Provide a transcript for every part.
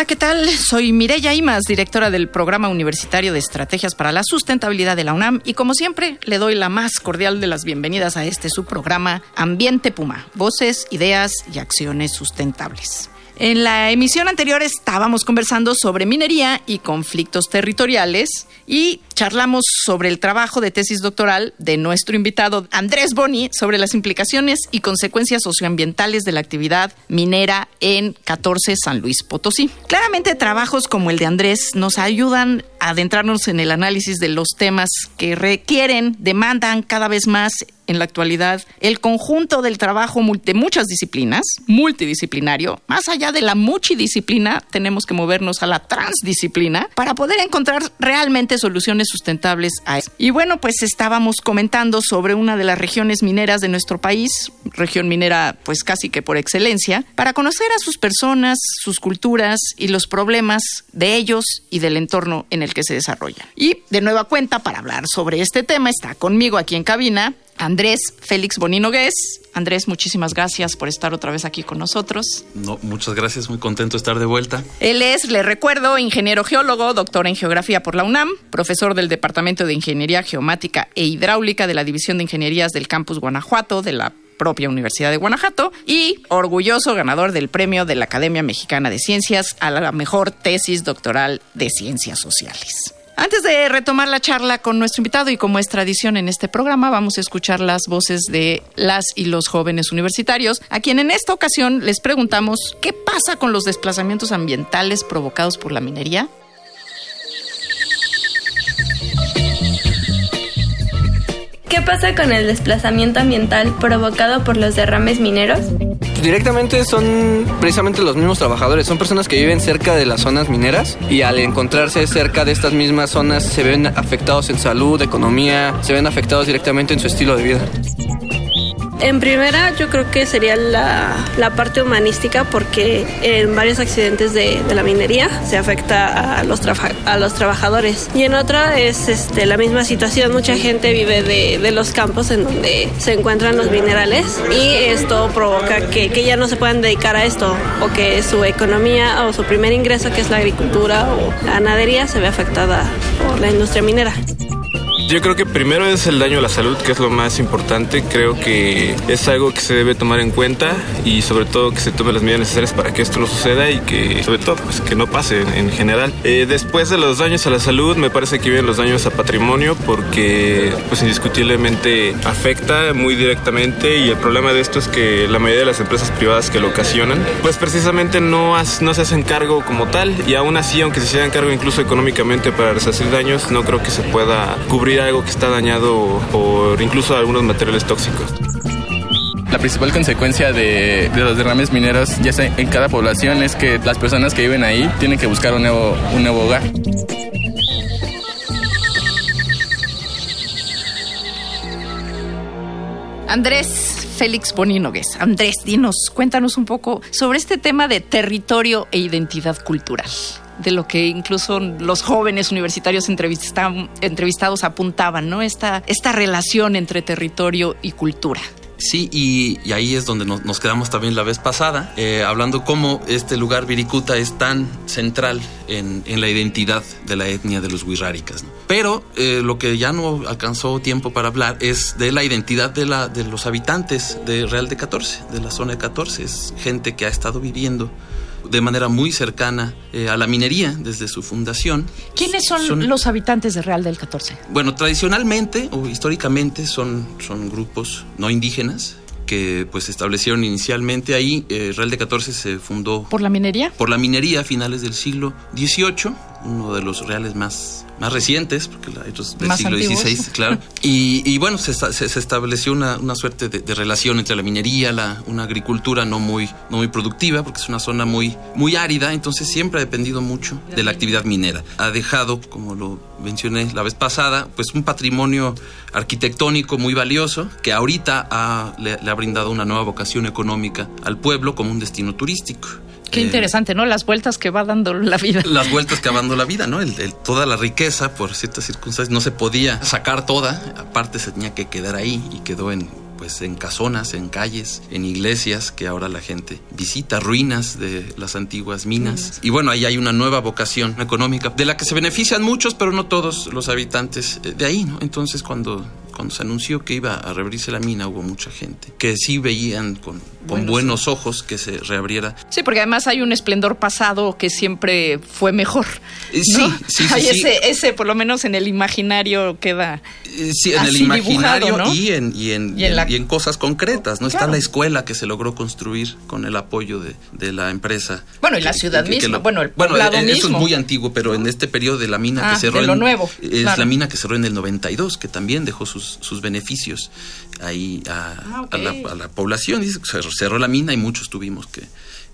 Hola, ¿qué tal? Soy Mireya Imas, directora del Programa Universitario de Estrategias para la Sustentabilidad de la UNAM y como siempre le doy la más cordial de las bienvenidas a este subprograma Ambiente Puma, voces, ideas y acciones sustentables. En la emisión anterior estábamos conversando sobre minería y conflictos territoriales y charlamos sobre el trabajo de tesis doctoral de nuestro invitado Andrés Boni sobre las implicaciones y consecuencias socioambientales de la actividad minera en 14 San Luis Potosí. Claramente trabajos como el de Andrés nos ayudan adentrarnos en el análisis de los temas que requieren, demandan cada vez más en la actualidad el conjunto del trabajo de muchas disciplinas, multidisciplinario. Más allá de la multidisciplina, tenemos que movernos a la transdisciplina para poder encontrar realmente soluciones sustentables a eso. Y bueno, pues estábamos comentando sobre una de las regiones mineras de nuestro país, región minera pues casi que por excelencia, para conocer a sus personas, sus culturas y los problemas de ellos y del entorno en el que se desarrollan. Y de nueva cuenta, para hablar sobre este tema, está conmigo aquí en cabina Andrés Félix Bonino Gués. Andrés, muchísimas gracias por estar otra vez aquí con nosotros. No, muchas gracias, muy contento de estar de vuelta. Él es, le recuerdo, ingeniero geólogo, doctor en geografía por la UNAM, profesor del Departamento de Ingeniería Geomática e Hidráulica de la División de Ingenierías del Campus Guanajuato de la propia Universidad de Guanajuato y orgulloso ganador del premio de la Academia Mexicana de Ciencias a la mejor tesis doctoral de Ciencias Sociales. Antes de retomar la charla con nuestro invitado y como es tradición en este programa, vamos a escuchar las voces de las y los jóvenes universitarios, a quien en esta ocasión les preguntamos qué pasa con los desplazamientos ambientales provocados por la minería. ¿Qué pasa con el desplazamiento ambiental provocado por los derrames mineros? Directamente son precisamente los mismos trabajadores, son personas que viven cerca de las zonas mineras y al encontrarse cerca de estas mismas zonas se ven afectados en salud, economía, se ven afectados directamente en su estilo de vida. En primera, yo creo que sería la, la parte humanística, porque en varios accidentes de, de la minería se afecta a los, a los trabajadores. Y en otra es este, la misma situación. Mucha gente vive de, de, los campos en donde se encuentran los minerales y esto provoca que, que ya no se puedan dedicar a esto o que su economía o su primer ingreso, que es la agricultura o la ganadería, se ve afectada por la industria minera. Yo creo que primero es el daño a la salud, que es lo más importante. Creo que es algo que se debe tomar en cuenta y sobre todo que se tomen las medidas necesarias para que esto no suceda y que sobre todo pues, que no pase en, en general. Eh, después de los daños a la salud, me parece que vienen los daños a patrimonio porque pues indiscutiblemente afecta muy directamente y el problema de esto es que la mayoría de las empresas privadas que lo ocasionan pues precisamente no, no se hacen cargo como tal y aún así aunque se hicieran cargo incluso económicamente para resarcir daños no creo que se pueda cubrir algo que está dañado por incluso algunos materiales tóxicos. La principal consecuencia de, de, los derrames mineros, ya sea en cada población, es que las personas que viven ahí tienen que buscar un nuevo, un nuevo hogar. Andrés Félix Boninogues. Andrés, dinos, cuéntanos un poco sobre este tema de territorio e identidad cultural de lo que incluso los jóvenes universitarios entrevistados apuntaban, ¿no? Esta, esta relación entre territorio y cultura. Sí, y, ahí es donde nos, quedamos también la vez pasada, eh, hablando cómo este lugar Viricuta es tan central en, la identidad de la etnia de los Wirráricas. Pero eh, lo que ya no alcanzó tiempo para hablar es de la identidad de, la, de los habitantes de Real de 14, de la zona de 14. Es gente que ha estado viviendo de manera muy cercana eh, a la minería desde su fundación. ¿Quiénes son, son, los habitantes de Real del 14? Bueno, tradicionalmente o históricamente son, son grupos no indígenas que pues se establecieron inicialmente ahí. Eh, Real de 14 se fundó... ¿Por la minería? Por la minería a finales del siglo XVIII uno de los reales más, más recientes, porque hay otros del Más siglo antiguos. XVI, claro. Y, y bueno, se- se estableció una, una suerte de, de relación entre la minería, la, una agricultura no muy, no muy productiva, porque es una zona muy, muy árida, entonces siempre ha dependido mucho de la actividad minera. Ha dejado, como lo mencioné la vez pasada, pues un patrimonio arquitectónico muy valioso que ahorita ha- le, le ha brindado una nueva vocación económica al pueblo como un destino turístico. Qué Eh, interesante, ¿no? Las vueltas que va dando la vida. las vueltas que va dando la vida, ¿no? El- el- toda la riqueza, por ciertas circunstancias, no se podía sacar toda, aparte se tenía que quedar ahí y quedó en pues en casonas, en calles, en iglesias que ahora la gente visita, ruinas de las antiguas minas. Y bueno, ahí hay una nueva vocación económica de la que se benefician muchos, pero no todos los habitantes eh, de ahí, ¿no? Entonces cuando cuando se anunció que iba a reabrirse la mina, hubo mucha gente que sí veían con, con Buenos buenos ojos que se reabriera Sí, porque además hay un esplendor pasado que siempre fue mejor. Eh, ¿no? sí, sí, sí, Hay sí. Ese, ese, por lo menos en el imaginario, queda. Eh, Sí, en el así imaginario dibujado, ¿no? y, en, y, en, Y en la- y en cosas concretas, ¿no? Está Claro. la escuela que se logró construir con el apoyo de, de la empresa. Bueno, y la Que- ciudad que- que misma, lo- bueno, el Bueno, eh, eso mismo. es muy antiguo, pero en este periodo de la mina Ah, que cerró de lo en- nuevo, es claro. la mina que cerró en el 92, que también dejó sus, sus beneficios ahí a, Ah, a la, a la población. Cerró, cerró la mina y muchos tuvimos que,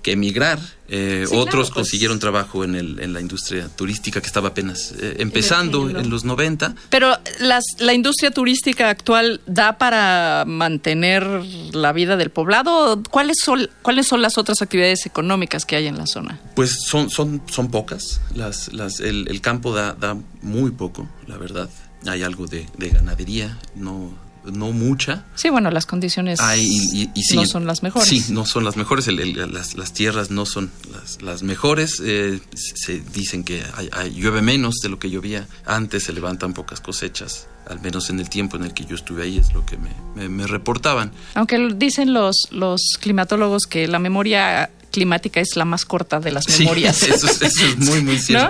que emigrar. Eh, Sí, otros claro, pues. consiguieron trabajo en, el, en la industria turística que estaba apenas eh, empezando en los 90. Pero las, la industria turística actual da para mantener la vida del poblado. ¿Cuáles son, ¿Cuáles son las otras actividades económicas que hay en la zona? Pues son, son, son pocas. Las, las, el, el campo da, da muy poco, la verdad. Hay algo de, de ganadería, no, no mucha. Sí, bueno, las condiciones Hay, y, y- y sí, no son las mejores. Sí, no son las mejores. El- el- las, las tierras no son las, las mejores. Eh, se dicen que hay- hay- llueve menos de lo que llovía antes, se levantan pocas cosechas. Al menos en el tiempo en el que yo estuve ahí es lo que me, me- me reportaban. Aunque dicen los, los climatólogos que la memoria climática es la más corta de las Sí, memorias. eso, es- eso es muy, muy ¿No?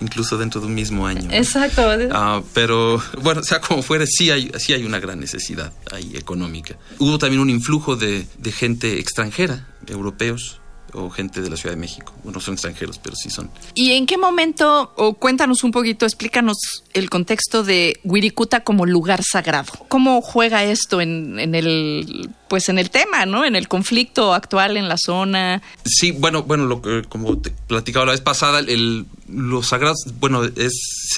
Incluso dentro de un mismo año. ¿no? Exacto. Ah, pero bueno, sea como fuere, sí hay, sí hay una gran necesidad ahí económica. Hubo también un influjo de, de gente extranjera, europeos o gente de la Ciudad de México. Bueno, son extranjeros, pero sí son. ¿Y en qué momento, o cuéntanos un poquito, explícanos el contexto de Wirikuta como lugar sagrado? ¿Cómo juega esto en, en el, pues en el tema, ¿no? En el conflicto actual en la zona. Sí, bueno, bueno, lo que, como te platicaba la vez pasada, el, los sagrados, bueno, es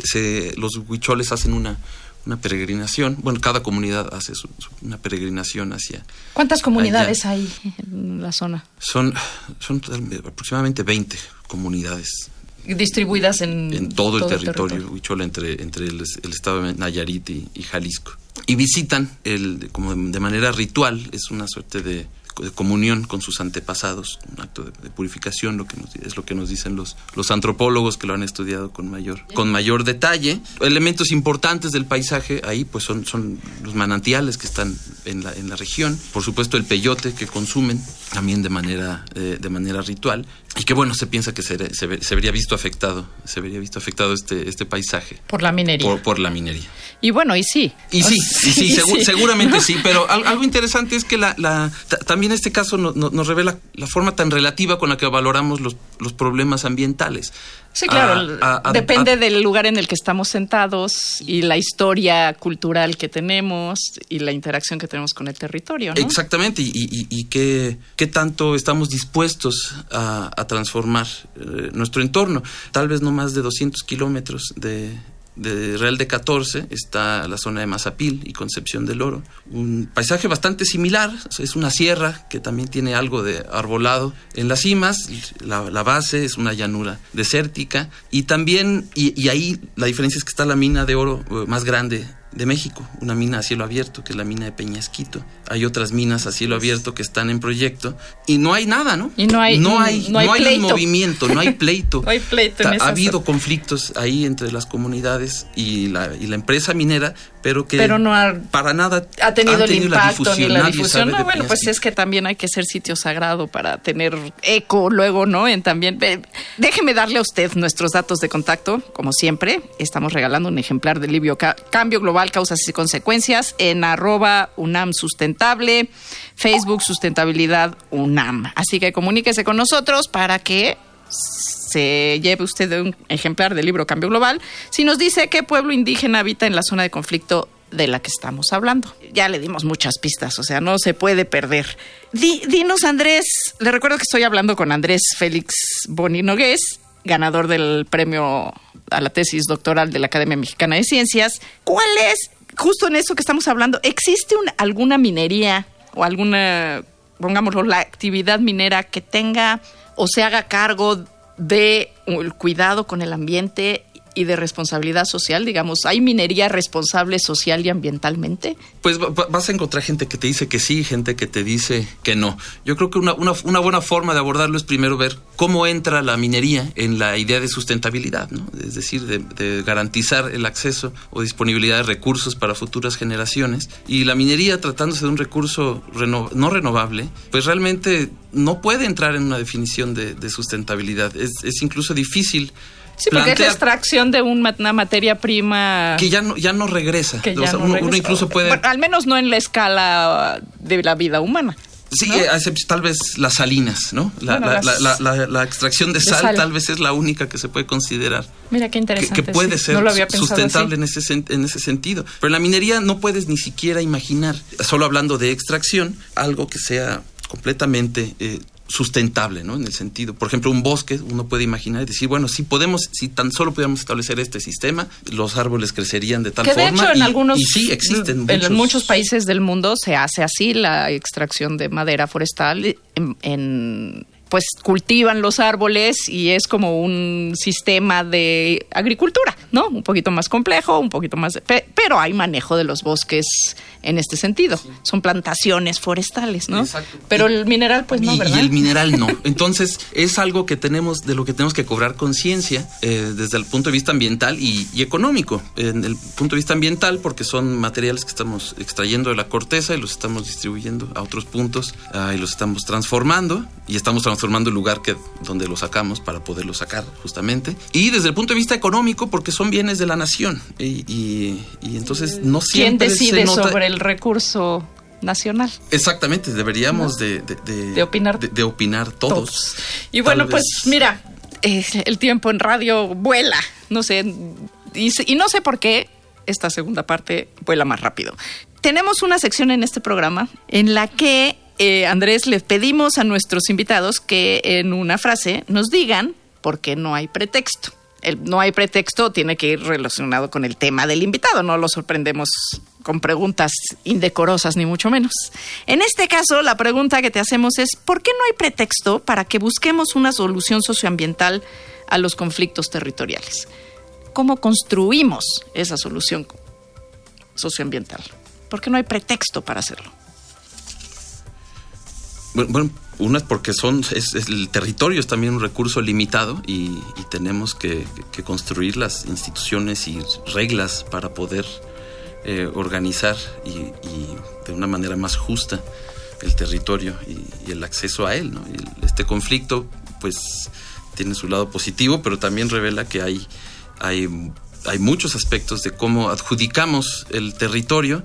se- los huicholes hacen una, una peregrinación. Bueno, cada comunidad hace su- su- una peregrinación hacia. ¿Cuántas comunidades hay en la zona? Son, son aproximadamente 20 comunidades Distribuidas en, en todo, el territorio, huichol entre, entre el, el estado de Nayarit y, y Jalisco. Y visitan el, como de manera ritual, es una suerte de comunión con sus antepasados, un acto de, de purificación, lo que nos, es lo que nos dicen los, los antropólogos que lo han estudiado con mayor, con mayor detalle. Elementos importantes del paisaje ahí pues son, son los manantiales que están en la, en la región, por supuesto el peyote que consumen también de manera, eh, de manera ritual y que bueno, se piensa que se, se, se vería visto afectado, se vería visto afectado este, este paisaje Por la minería. por, por la minería. Y bueno, y sí. Y sí, y sí, segu- sí. seguramente sí, pero al- algo interesante es que la, la- ta- también este caso no- no- nos revela la forma tan relativa con la que valoramos los, los problemas ambientales. Sí, claro. A- a- a- Depende del lugar en el que estamos sentados y la historia cultural que tenemos y la interacción que tenemos con el territorio, ¿no? Exactamente, y, y- y qué, qué tanto estamos dispuestos a, a transformar eh, nuestro entorno. Tal vez no más de 200 kilómetros de, Real de 14 está la zona de Mazapil y Concepción del Oro. Un paisaje bastante similar, es una sierra que también tiene algo de arbolado en las cimas, la, base es una llanura desértica y también, y, y ahí la diferencia es que está la mina de oro eh, más grande de México, una mina a cielo abierto, que es la mina de Peñasquito. Hay otras minas a cielo abierto que están en proyecto y no hay nada, ¿no? Y no hay- no hay, no hay pleito. movimiento, no hay pleito. No hay pleito en Ha habido conflictos ahí entre las comunidades y la, y la empresa minera, pero que Pero no ha- para nada ha tenido el impacto ni la difusión. No, bueno, pues es que también hay que ser sitio sagrado para tener eco luego, ¿no? En también. ve- Déjeme darle a usted nuestros datos de contacto, como siempre. Estamos regalando un ejemplar del libro Ca- Cambio Global, Causas y Consecuencias en arroba UNAM Sustentable, Facebook Sustentabilidad UNAM. Así que comuníquese con nosotros para que se lleve usted un ejemplar del libro Cambio Global, si nos dice qué pueblo indígena habita en la zona de conflicto de la que estamos hablando. Ya le dimos muchas pistas, o sea, no se puede perder. dinos, Andrés, le recuerdo que estoy hablando con Andrés Félix Boninogués, ganador del premio a la tesis doctoral de la Academia Mexicana de Ciencias. ¿Cuál es, justo en eso que estamos hablando, existe alguna minería o alguna, pongámoslo, la actividad minera que tenga o se haga cargo de el cuidado con el ambiente y de responsabilidad social, digamos, ¿hay minería responsable social y ambientalmente? Pues vas a encontrar gente que te dice que sí, gente que te dice que no. Yo creo que una, una, buena forma de abordarlo es primero ver cómo entra la minería en la idea de sustentabilidad, ¿no? es decir, de, garantizar el acceso o disponibilidad de recursos para futuras generaciones. Y la minería, tratándose de un recurso no renovable, pues realmente no puede entrar en una definición de, sustentabilidad. Es, es incluso difícil Sí, porque es la extracción de una materia prima que ya no ya no regresa. uno, incluso puede al menos no en la escala de la vida humana. Sí, eh, tal vez las salinas, ¿no? La, la, extracción de sal, tal vez es la única que se puede considerar. Mira qué interesante. Que, puede ser sustentable en ese, en ese sentido. Pero en la minería no puedes ni siquiera imaginar, solo hablando de extracción, algo que sea completamente eh, sustentable, ¿no? En el sentido, por ejemplo, un bosque, uno puede imaginar y decir, bueno, si podemos, si tan solo pudiéramos establecer este sistema, los árboles crecerían de tal que de Hecho, en algunos, y sí existen. En muchos, países del mundo se hace así la extracción de madera forestal en pues cultivan los árboles y es como un sistema de agricultura, ¿no? Un poquito más complejo, un poquito más... pero hay manejo de los bosques en este sentido. Son plantaciones forestales, ¿no? Exacto. Pero el mineral, pues no, ¿verdad? Y el mineral no. Entonces, es algo que tenemos, de lo que tenemos que cobrar conciencia eh, desde el punto de vista ambiental y, económico. En el punto de vista ambiental, porque son materiales que estamos extrayendo de la corteza y los estamos distribuyendo a otros puntos ah, y los estamos transformando y estamos transformando transformando el lugar que, donde lo sacamos para poderlo sacar, justamente. Y desde el punto de vista económico, porque son bienes de la nación. Y, entonces no siempre. ¿Quién decide sobre el recurso nacional? Exactamente, deberíamos de, de, opinar. De, opinar todos. Y bueno, pues mira, eh, el tiempo en radio vuela, no sé, y, y no sé por qué esta segunda parte vuela más rápido. Tenemos una sección en este programa en la que eh, Andrés, le pedimos a nuestros invitados que en una frase nos digan por qué no hay pretexto. El no hay pretexto tiene que ir relacionado con el tema del invitado, no lo sorprendemos con preguntas indecorosas ni mucho menos. En este caso, la pregunta que te hacemos es, ¿por qué no hay pretexto para que busquemos una solución socioambiental a los conflictos territoriales? ¿Cómo construimos esa solución socioambiental? ¿Por qué no hay pretexto para hacerlo? Bueno, una es porque son, es, el territorio es también un recurso limitado y, tenemos que, construir las instituciones y reglas para poder eh, organizar y, de una manera más justa el territorio y, el acceso a él. este conflicto, pues, tiene su lado positivo, pero también revela que hay, hay, hay muchos aspectos de cómo adjudicamos el territorio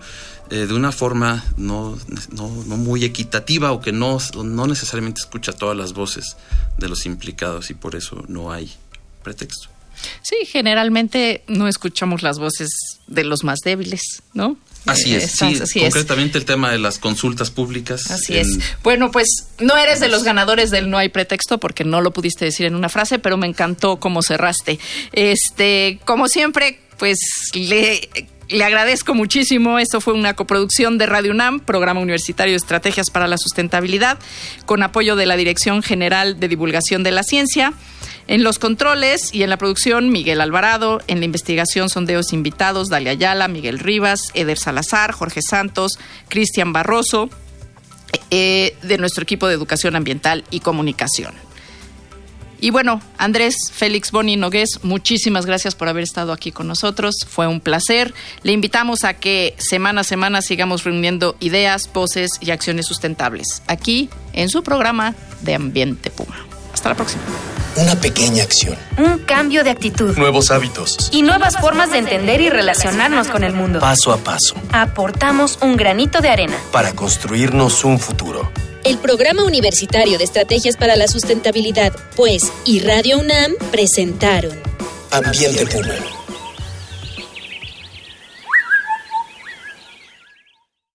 eh, de una forma no, no, muy equitativa o que no, no necesariamente escucha todas las voces de los implicados y por eso no hay pretexto. Sí, generalmente no escuchamos las voces de los más débiles, ¿no? Así es, sí, concretamente el tema de las consultas públicas. Así es. Bueno, pues no eres de los ganadores del no hay pretexto porque no lo pudiste decir en una frase, pero me encantó cómo cerraste. Este, como siempre, pues le le agradezco muchísimo. Esto fue una coproducción de Radio UNAM, Programa Universitario de Estrategias para la Sustentabilidad, con apoyo de la Dirección General de Divulgación de la Ciencia. En los controles y en la producción, Miguel Alvarado. En la investigación, sondeos invitados, Dalia Ayala, Miguel Rivas, Eder Salazar, Jorge Santos, Cristian Barroso, eh, de nuestro equipo de Educación Ambiental y Comunicación. Y bueno, Andrés Félix Boni Nogués, muchísimas gracias por haber estado aquí con nosotros. Fue un placer. Le invitamos a que semana a semana sigamos reuniendo ideas, voces y acciones sustentables aquí en su programa de Ambiente Puma. Hasta la próxima. Una pequeña acción. Un cambio de actitud. Nuevos hábitos. Y nuevas formas de entender y relacionarnos con el mundo. Paso a paso. Aportamos un granito de arena. Para construirnos un futuro. El Programa Universitario de Estrategias para la Sustentabilidad, pues, y Radio UNAM presentaron Ambiente Puma.